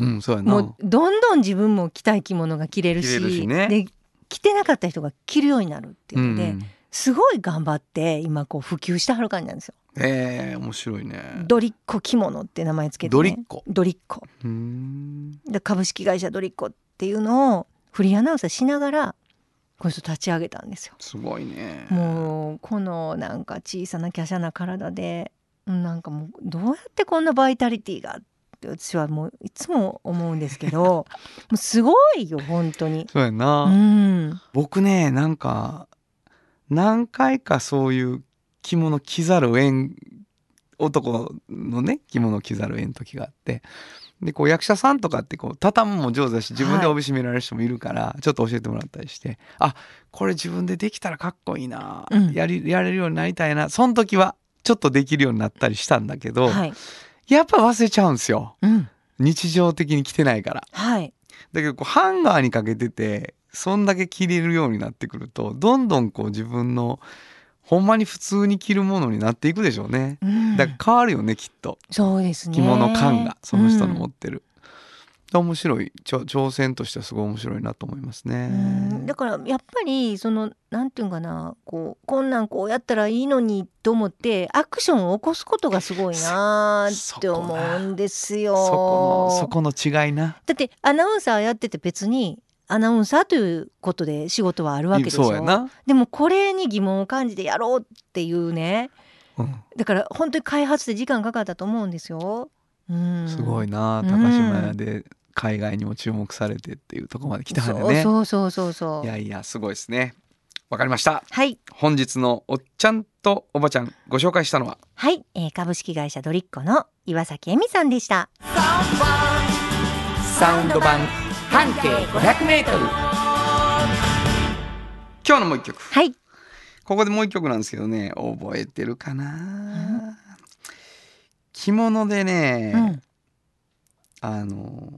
うんそうやな。もうどんどん自分も着たい着物が着れるしね。で着てなかった人が着るようになるっていうので、ん、すごい頑張って今こう普及してはる感じなんですよ。えー、面白いね。ドリッコ着物って名前つけて、ね、ドリッコ。ドリッコ。うーん。で株式会社ドリッコっていうのをフリーアナウンサーしながらこの人立ち上げたんですよ。すごいね。もうこのなんか小さな華奢な体でうんなんかもうどうやってこんなバイタリティがって私はもういつも思うんですけど もうすごいよ本当に。そうやな、うん、僕ねなんか何回かそういう着物着ざるを得ん男のね着物着ざるを得ん時があってでこう役者さんとかってこう畳むも上手だし自分で帯締められる人もいるから、ちょっと教えてもらったりしてあこれ自分でできたらかっこいいな、うん。やりやれるようになりたいなその時はちょっとできるようになったりしたんだけど、はい、やっぱ忘れちゃうんですようん、日常的に着てないから。はい、だけどこうハンガーにかけててそんだけ着れるようになってくるとどんどんこう自分のほんまに普通に着るものになっていくでしょうね。うんだから変わるよねきっとそうですね。着物感がその人の持もってる。面白い挑戦としてはすごい面白いなと思いますね。うんだからやっぱりそのなんていうんかなこうこんなんこうやったらいいのにと思ってアクションを起こすことがすごいなーって思うんですよ。そこのそこの違いな。だってアナウンサーやってて別にアナウンサーということで仕事はあるわけでしょ。でもこれに疑問を感じてやろうっていうねうんだから本当に開発で時間かかったと思うんですよ。うん、すごいなうん高島屋で海外にも注目されてっていうところまで来たはんだね。そうそうそうそう。いやいやすごいですね。わかりました。はい。本日のおっちゃんとおばちゃんご紹介したのは？はい、えー株式会社ドリッコの岩崎恵美さんでした。サウンド版。半径500メートル。今日のもう一曲。はい、ここでもう一曲なんですけどね。覚えてるかな？着物でね、うん、あの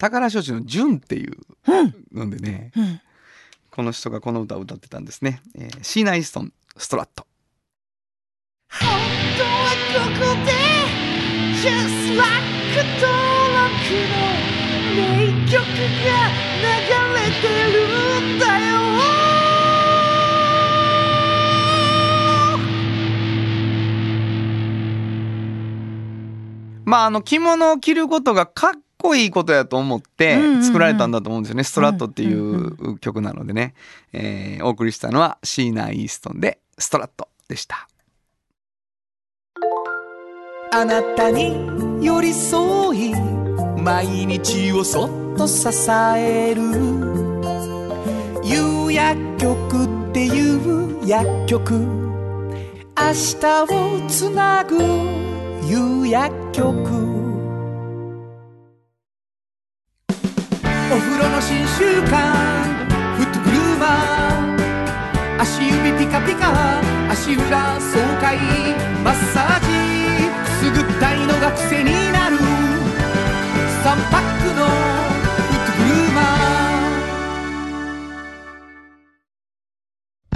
宝所持の純っていうのでね、うん。この人がこの歌を歌ってたんですね、えーシーナ・イーストンストラット。本当はここで Just like 登録の名曲が流れてるんだよ。まああの着物を着ることがかっこいいことやと思ってうんうんうん作られたんだと思うんですよね、ストラットっていうんう曲なのでね、えーお送りしたのはシーナ・イーストンでストラットでした。あなたに寄り添い毎日をそっと支える。夕薬局っていう薬局。明日をつなぐ夕薬局お風呂の新習慣フットグルーマー足指ピカピカ足裏爽快マッサージくすぐったいのが癖になる3パックのフットグルーマー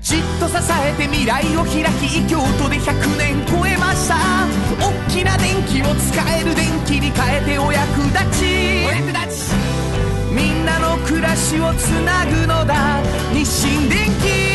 じっと支えて未来を開き京都で100年超えました。大きな電気を使える電気に変えてお役立ちお役立ち。みんなの暮らしをつなぐのだ。日清電気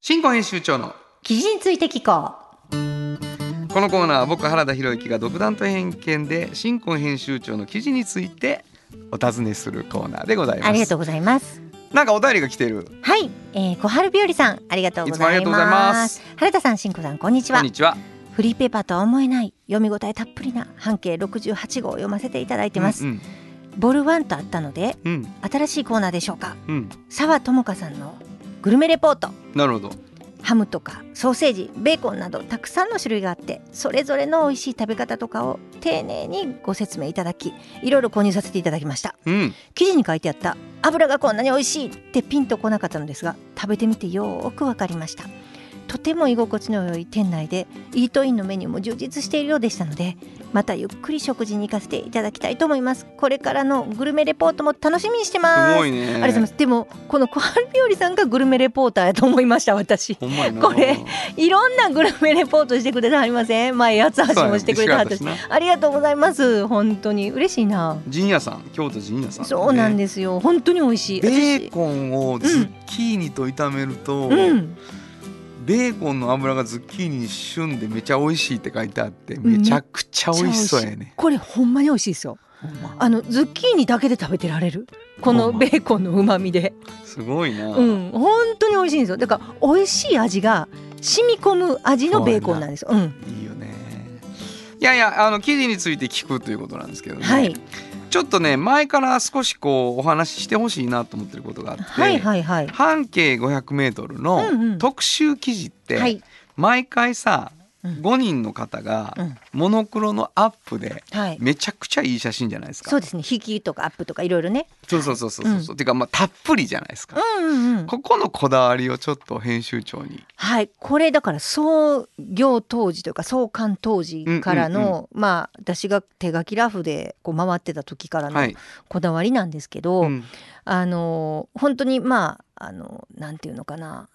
新婚編集長の記事について聞ここのコーナーは僕原田博之が独断と偏見で新婚編集長の記事についてお尋ねするコーナーでございうます。ありがとうございます。なんかお便りが来てる。はい、えー、小春日和さんありがとうございます。いつもありがとうございます。原田さん、しんこさんこんにちは。こんにちはフリーペーパーとは思えない読み応えたっぷりな半径68号を読ませていただいてます、うんボルワンとあったのでうん。新しいコーナーでしょうか。うん、澤智香さんのグルメレポート。なるほど。ハムとかソーセージベーコンなどたくさんの種類があってそれぞれの美味しい食べ方とかを丁寧にご説明いただきいろいろ購入させていただきました。うん。記事に書いてあった油がこんなに美味しいってピンとこなかったのですが食べてみてよーくわかりましたとても居心地の良い店内でイートインのメニューも充実しているようでしたのでまたゆっくり食事に行かせていただきたいと思います。これからのグルメレポートも楽しみにしてます。すごいね。ありがとうございます。でもこの小春日和さんがグルメレポーターやと思いました私。これいろんなグルメレポートしてくれてはりません。前八つ橋もしてくれてはったし。ありがとうございます。本当に嬉しいな。陣屋さん京都陣屋さん、そうなんすですよ。本当に美味しい。ベー私コンをズッキーニと炒めると、うんベーコンの油がズッキーニに旬でめちゃ美味しいって書いてあってめちゃくちゃ美味しそうやね、これほんまに美味しいですよ。ま。あのズッキーニだけで食べてられる。このベーコンの旨味で。すごいな、うん。本当に美味しいんですよ。だから美味しい味が染み込む味のベーコンなんです。ようん。いいよね。いやいやあの記事について聞くということなんですけどね、はいちょっとね前から少しこうお話ししてほしいなと思ってることがあって、はいはいはい。半径 500m の特集記事って、はい。毎回さうん5人の方がうん。モノクロのアップではい。めちゃくちゃいい写真じゃないですか。そうですね。引きとかアップとかいろいろね。そうそうそうそうそう、てい。うかまあたっぷりじゃないですか。うんうんうん。ここのこだわりをちょっと編集長に。はい。これだから創業当時というか創刊当時からの、まあ私が手書きラフでこう回ってた時からのはい。こだわりなんですけど、うん。あの本当にまああのなんていうのかな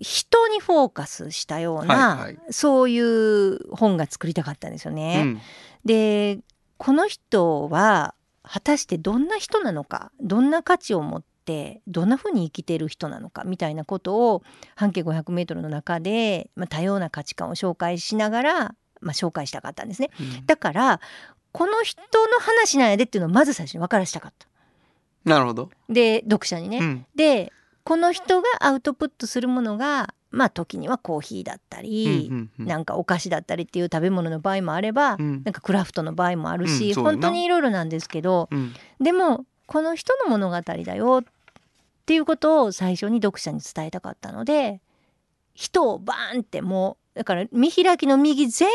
人にフォーカスしたような、はいはいそういう本が作りたかったんですようね。んでこの人は果たしてどんな人なのかどんな価値を持ってどんなふうに生きてる人なのかみたいなことを半径 500m の中で、まあ、多様な価値観を紹介しながら、まあ、紹介したかったんですね。だからこの人の話なんやでっていうのをまず最初に分からしたかった。なるほど。で読者にね。うんでこの人がアウトプットするものがまあ時にはコーヒーだったり、うんうんうん。なんかお菓子だったりっていう食べ物の場合もあれば、うん。なんかクラフトの場合もあるし、うん本当にいろいろなんですけどうん。でもこの人の物語だよっていうことを最初に読者に伝えたかったので人をバーンってもうだから見開きの右全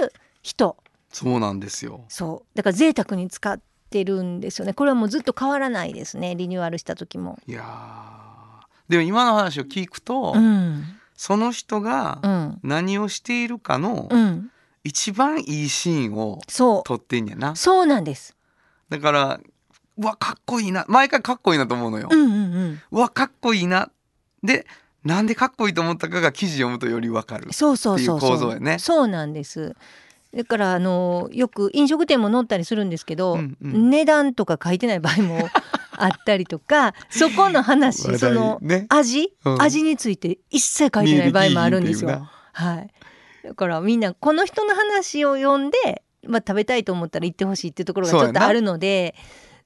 部人。そうなんですよ。そう。だから贅沢に使ってるんですよね。これはもうずっと変わらないですね。リニューアルした時も。いやーでも今の話を聞くと、うん。その人がうん。何をしているかのうん。一番いいシーンをそ撮ってんやな。うそうなんです。だからうわかっこいいな。毎回かっこいいなと思うのよ、うんうんうん。うわかっこいいな。でなんでかっこいいと思ったかが記事読むとよりわかる。そうそうそうそう。っていう構造やね。そうなんです。だからあのよく飲食店も載ったりするんですけど、うんうん。値段とか書いてない場合もあったりとかそこの話そのね。味、うん。味？について一切書いてない場合もあるんですよ。はい、だからみんなこの人の話を読んで、まあ、食べたいと思ったら行ってほしいっていうところがちょっとあるので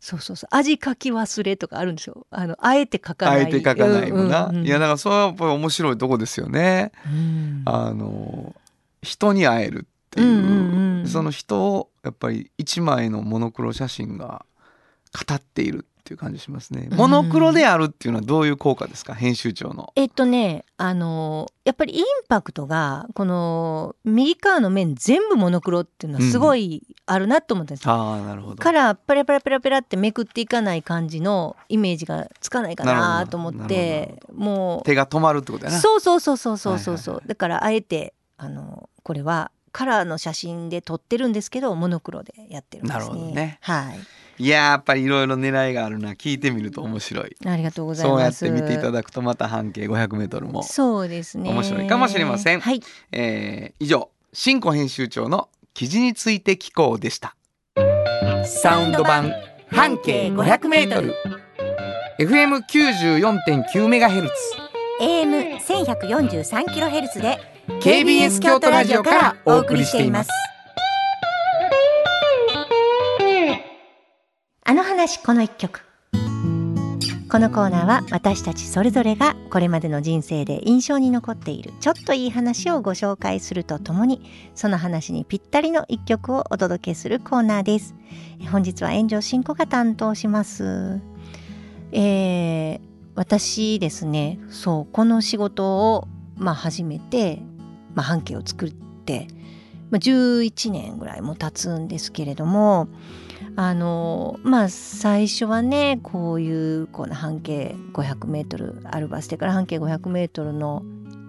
そうそうそう。味書き忘れとかあるんですよ。あのあえて書かない。あえて書かないもんな、うんうんうん。いやだからそれはやっぱり面白いとこですよね。うん。あの人に会えるっていう,、うんうんうん。その人をやっぱり一枚のモノクロ写真が語っているっていう感じしますね、うん。モノクロであるっていうのはどういう効果ですか？編集長の。えっとねあのやっぱりインパクトがこの右側の面全部モノクロっていうのはすごいあるなと思ったんですよ。ああなるほど。からペラペラペラペラってめくっていかない感じのイメージがつかないかなと思ってもう手が止まるってことやな。そうそうそうそうそうそうそう、はいはいはい。だからあえてあのこれはカラーの写真で撮ってるんですけどモノクロでやってるんですね。なるほどね。はいいやーやっぱりいろいろ狙いがあるな聞いてみると面白いありがとうございそうやっます。て見ていただくとまた半径 500m も、そうですね。面白いかもしれませんはい。えー以上新庫編集長の記事について聞こうでしたサウンド版半径 500m FM94.9 メガヘルツ AM 千百四十三キロヘルツで KBS 京都ラジオからお送りしています。あの話この一曲。このコーナーは私たちそれぞれがこれまでの人生で印象に残っているちょっといい話をご紹介するとともにその話にぴったりの一曲をお届けするコーナーです。本日は炎上進行が担当します。えー私ですねそうこの仕事を、まあ、始めて、まあ、半径を作って、まあ、11年ぐらいも経つんですけれどもあのまあ最初はねこういうこの半径 500m アルバステから半径 500m の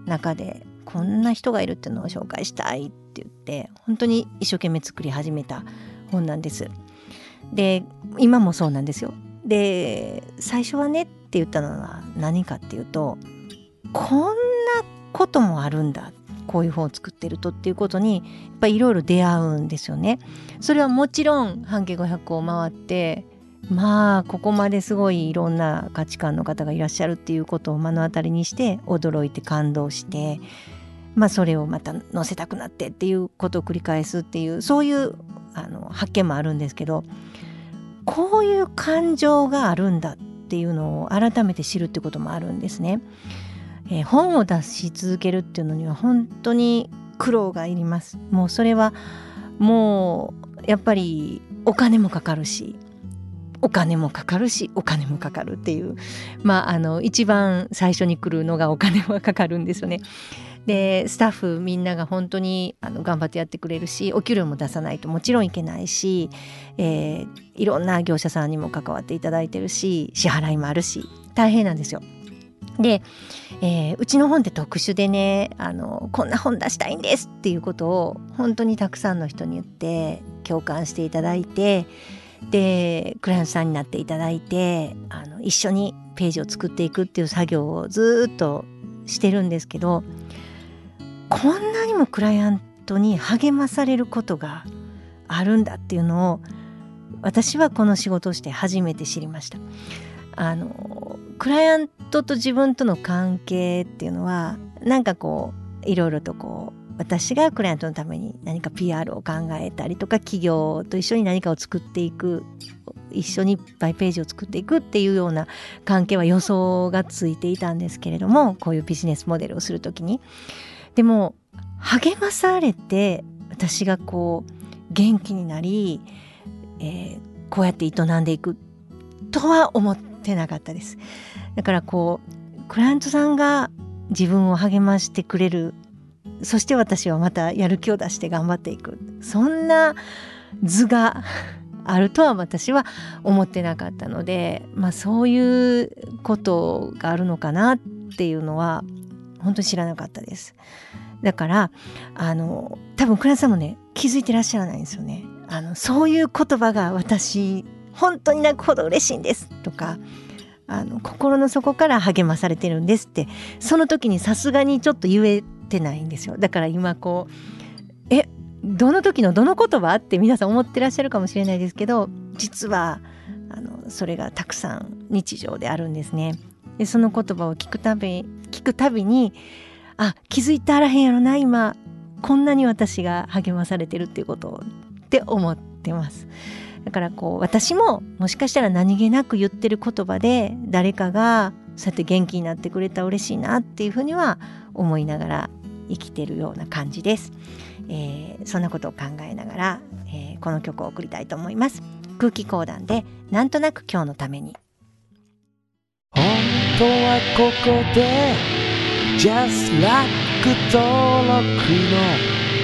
中でこんな人がいるっていうのを紹介したいって言って本当に一生懸命作り始めた本なんです。で今もそうなんですよ。で最初はねって言ったのは何かっていうとこんなこともあるんだこういう本を作ってるとっていうことにやっぱりいろいろ出会うんですよね。それはもちろん半径500を回ってまあここまですごいいろんな価値観の方がいらっしゃるっていうことを目の当たりにして驚いて感動してまあそれをまた載せたくなってっていうことを繰り返すっていうそういうあの発見もあるんですけどこういう感情があるんだっていうのを改めて知るってこともあるんですね。えー本を出し続けるっていうのには本当に苦労がいります。もうそれはもうやっぱりお金もかかるしお金もかかるしお金もかかるっていうまああの一番最初に来るのがお金はかかるんですよね。でスタッフみんなが本当にあの頑張ってやってくれるしお給料も出さないともちろんいけないし、えーいろんな業者さんにも関わっていただいてるし支払いもあるし大変なんですよ。で、えーうちの本って特殊でねあのこんな本出したいんですっていうことを本当にたくさんの人に言って共感していただいてでクライアントさんになっていただいてあの一緒にページを作っていくっていう作業をずっとしてるんですけどこんなにもクライアントに励まされることがあるんだっていうのを私はこの仕事をして初めて知りました。あのクライアントと自分との関係っていうのはなんかこういろいろとこう私がクライアントのために何か PR を考えたりとか企業と一緒に何かを作っていく一緒にいっぱいページを作っていくっていうような関係は予想がついていたんですけれどもこういうビジネスモデルをするときに。でも励まされて私がこう元気になり、えーこうやって営んでいくとは思ってなかったです。だからこうクライアントさんが自分を励ましてくれる。そして私はまたやる気を出して頑張っていく。そんな図が あるとは私は思ってなかったので、まあ、そういうことがあるのかなっていうのは本当に知らなかったです。だからあの多分倉田さんもね気づいてらっしゃらないんですよね。あのそういう言葉が私本当に泣くほど嬉しいんですとかあの心の底から励まされてるんですってその時にさすがにちょっと言えてないんですよだから今こうえどの時のどの言葉って皆さん思ってらっしゃるかもしれないですけど実はあのそれがたくさん日常であるんですね。でその言葉を聞くたび聞くたびにあ気づいたらへんやろな今こんなに私が励まされてるっていうことをって思ってます。だからこう私ももしかしたら何気なく言ってる言葉で誰かがそうやって元気になってくれたら嬉しいなっていうふうには思いながら生きてるような感じです。えーそんなことを考えながら、えーこの曲を送りたいと思います。空気講談でなんとなく今日のために本当はここで Just Like 登録の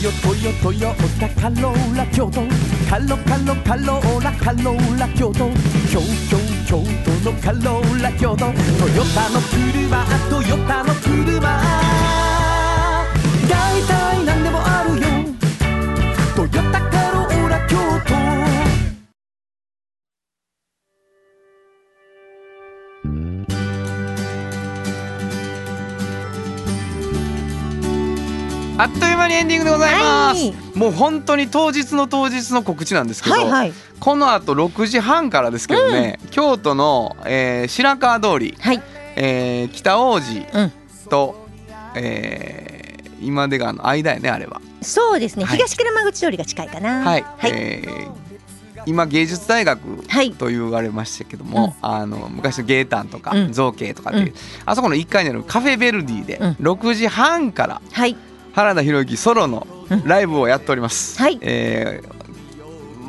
ヨトヨトヨタカローラ京都。カロカロカローラカローラ京都。京京京都のカローラ京都。トヨタの車トヨタの車。大体何でもあっという間にエンディングでございます、はい。もう本当に当日の当日の告知なんですけど、はいはい。この後6時半からですけどね、京都の、えー白川通り、はい。えー北大路うん。と、えー今出川の間やねあれは。そうですね、はい。東車口通りが近いかな。はい、はい、えー今芸術大学はい。と言われましたけども、あの昔の芸壇とか、うん。造形とかっていう、うん。あそこの1階にあるカフェベルディでうん。6時半からはい原田裕之ソロのうん。ライブをやっております。はい。えー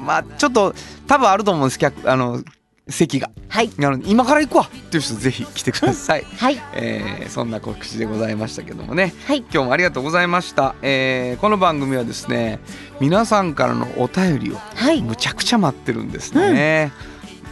まあちょっと多分あると思うんです。客あの席が。はい。なので今から行くわ。っていう人ぜひ来てください、はい。えーそんな告知でございましたけどもね。はい。今日もありがとうございました、えーこの番組はですね皆さんからのお便りをはい。むちゃくちゃ待ってるんですね、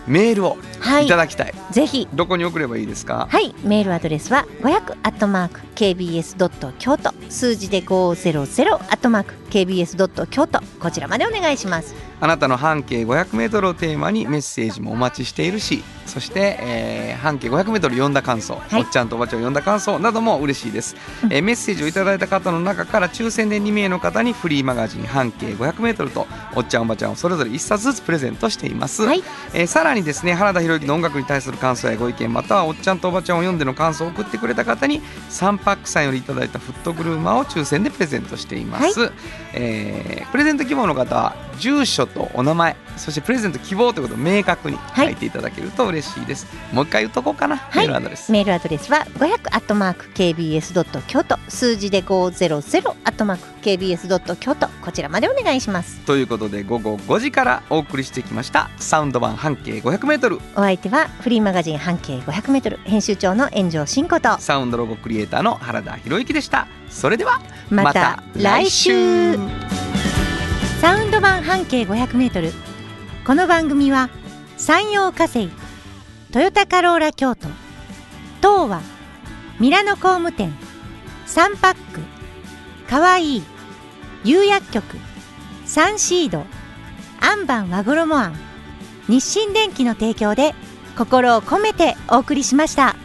メールをはい。いただきたい、ぜひ。どこに送ればいいですか？はい。メールアドレスは500アットマーク KBS ドット京都。数字で500アットマーク KBS ドット京都。こちらまでお願いしますあなたの半径 500m をテーマにメッセージもお待ちしているしそして、えー半径 500m 読んだ感想、い。おっちゃんとおばちゃんを読んだ感想なども嬉しいです、えーメッセージをいただいた方の中から抽選で2名の方にフリーマガジン半径 500m とおっちゃんおばちゃんをそれぞれ1冊ずつプレゼントしています、はい。えーさらにですね原田裕之の音楽に対する感想やご意見またはおっちゃんとおばちゃんを読んでの感想を送ってくれた方に3パックさんよりいただいたフットグルーマーを抽選でプレゼントしています、えープレゼント希望の方は住所とお名前そしてプレゼント希望ということを明確に書いていただけると嬉しいです、もう一回言っとこうかな、はい。メールアドレスメールアドレスは500アットマーク KBS ドット京都。数字で500アットマーク KBS ドット京都。こちらまでお願いします。ということで午後5時からお送りしてきました。サウンド版半径 500m お相手はフリーマガジン半径500メートル編集長の炎上真子と。サウンドロゴクリエイターの原田博之でした。それではまた来週サウンド版半径500メートルこの番組は山陽火星トヨタカローラ京都東和ミラノ工務店サンパックかわいい釉薬局サンシードアンバン和衣あん日清電機の提供で心を込めてお送りしました。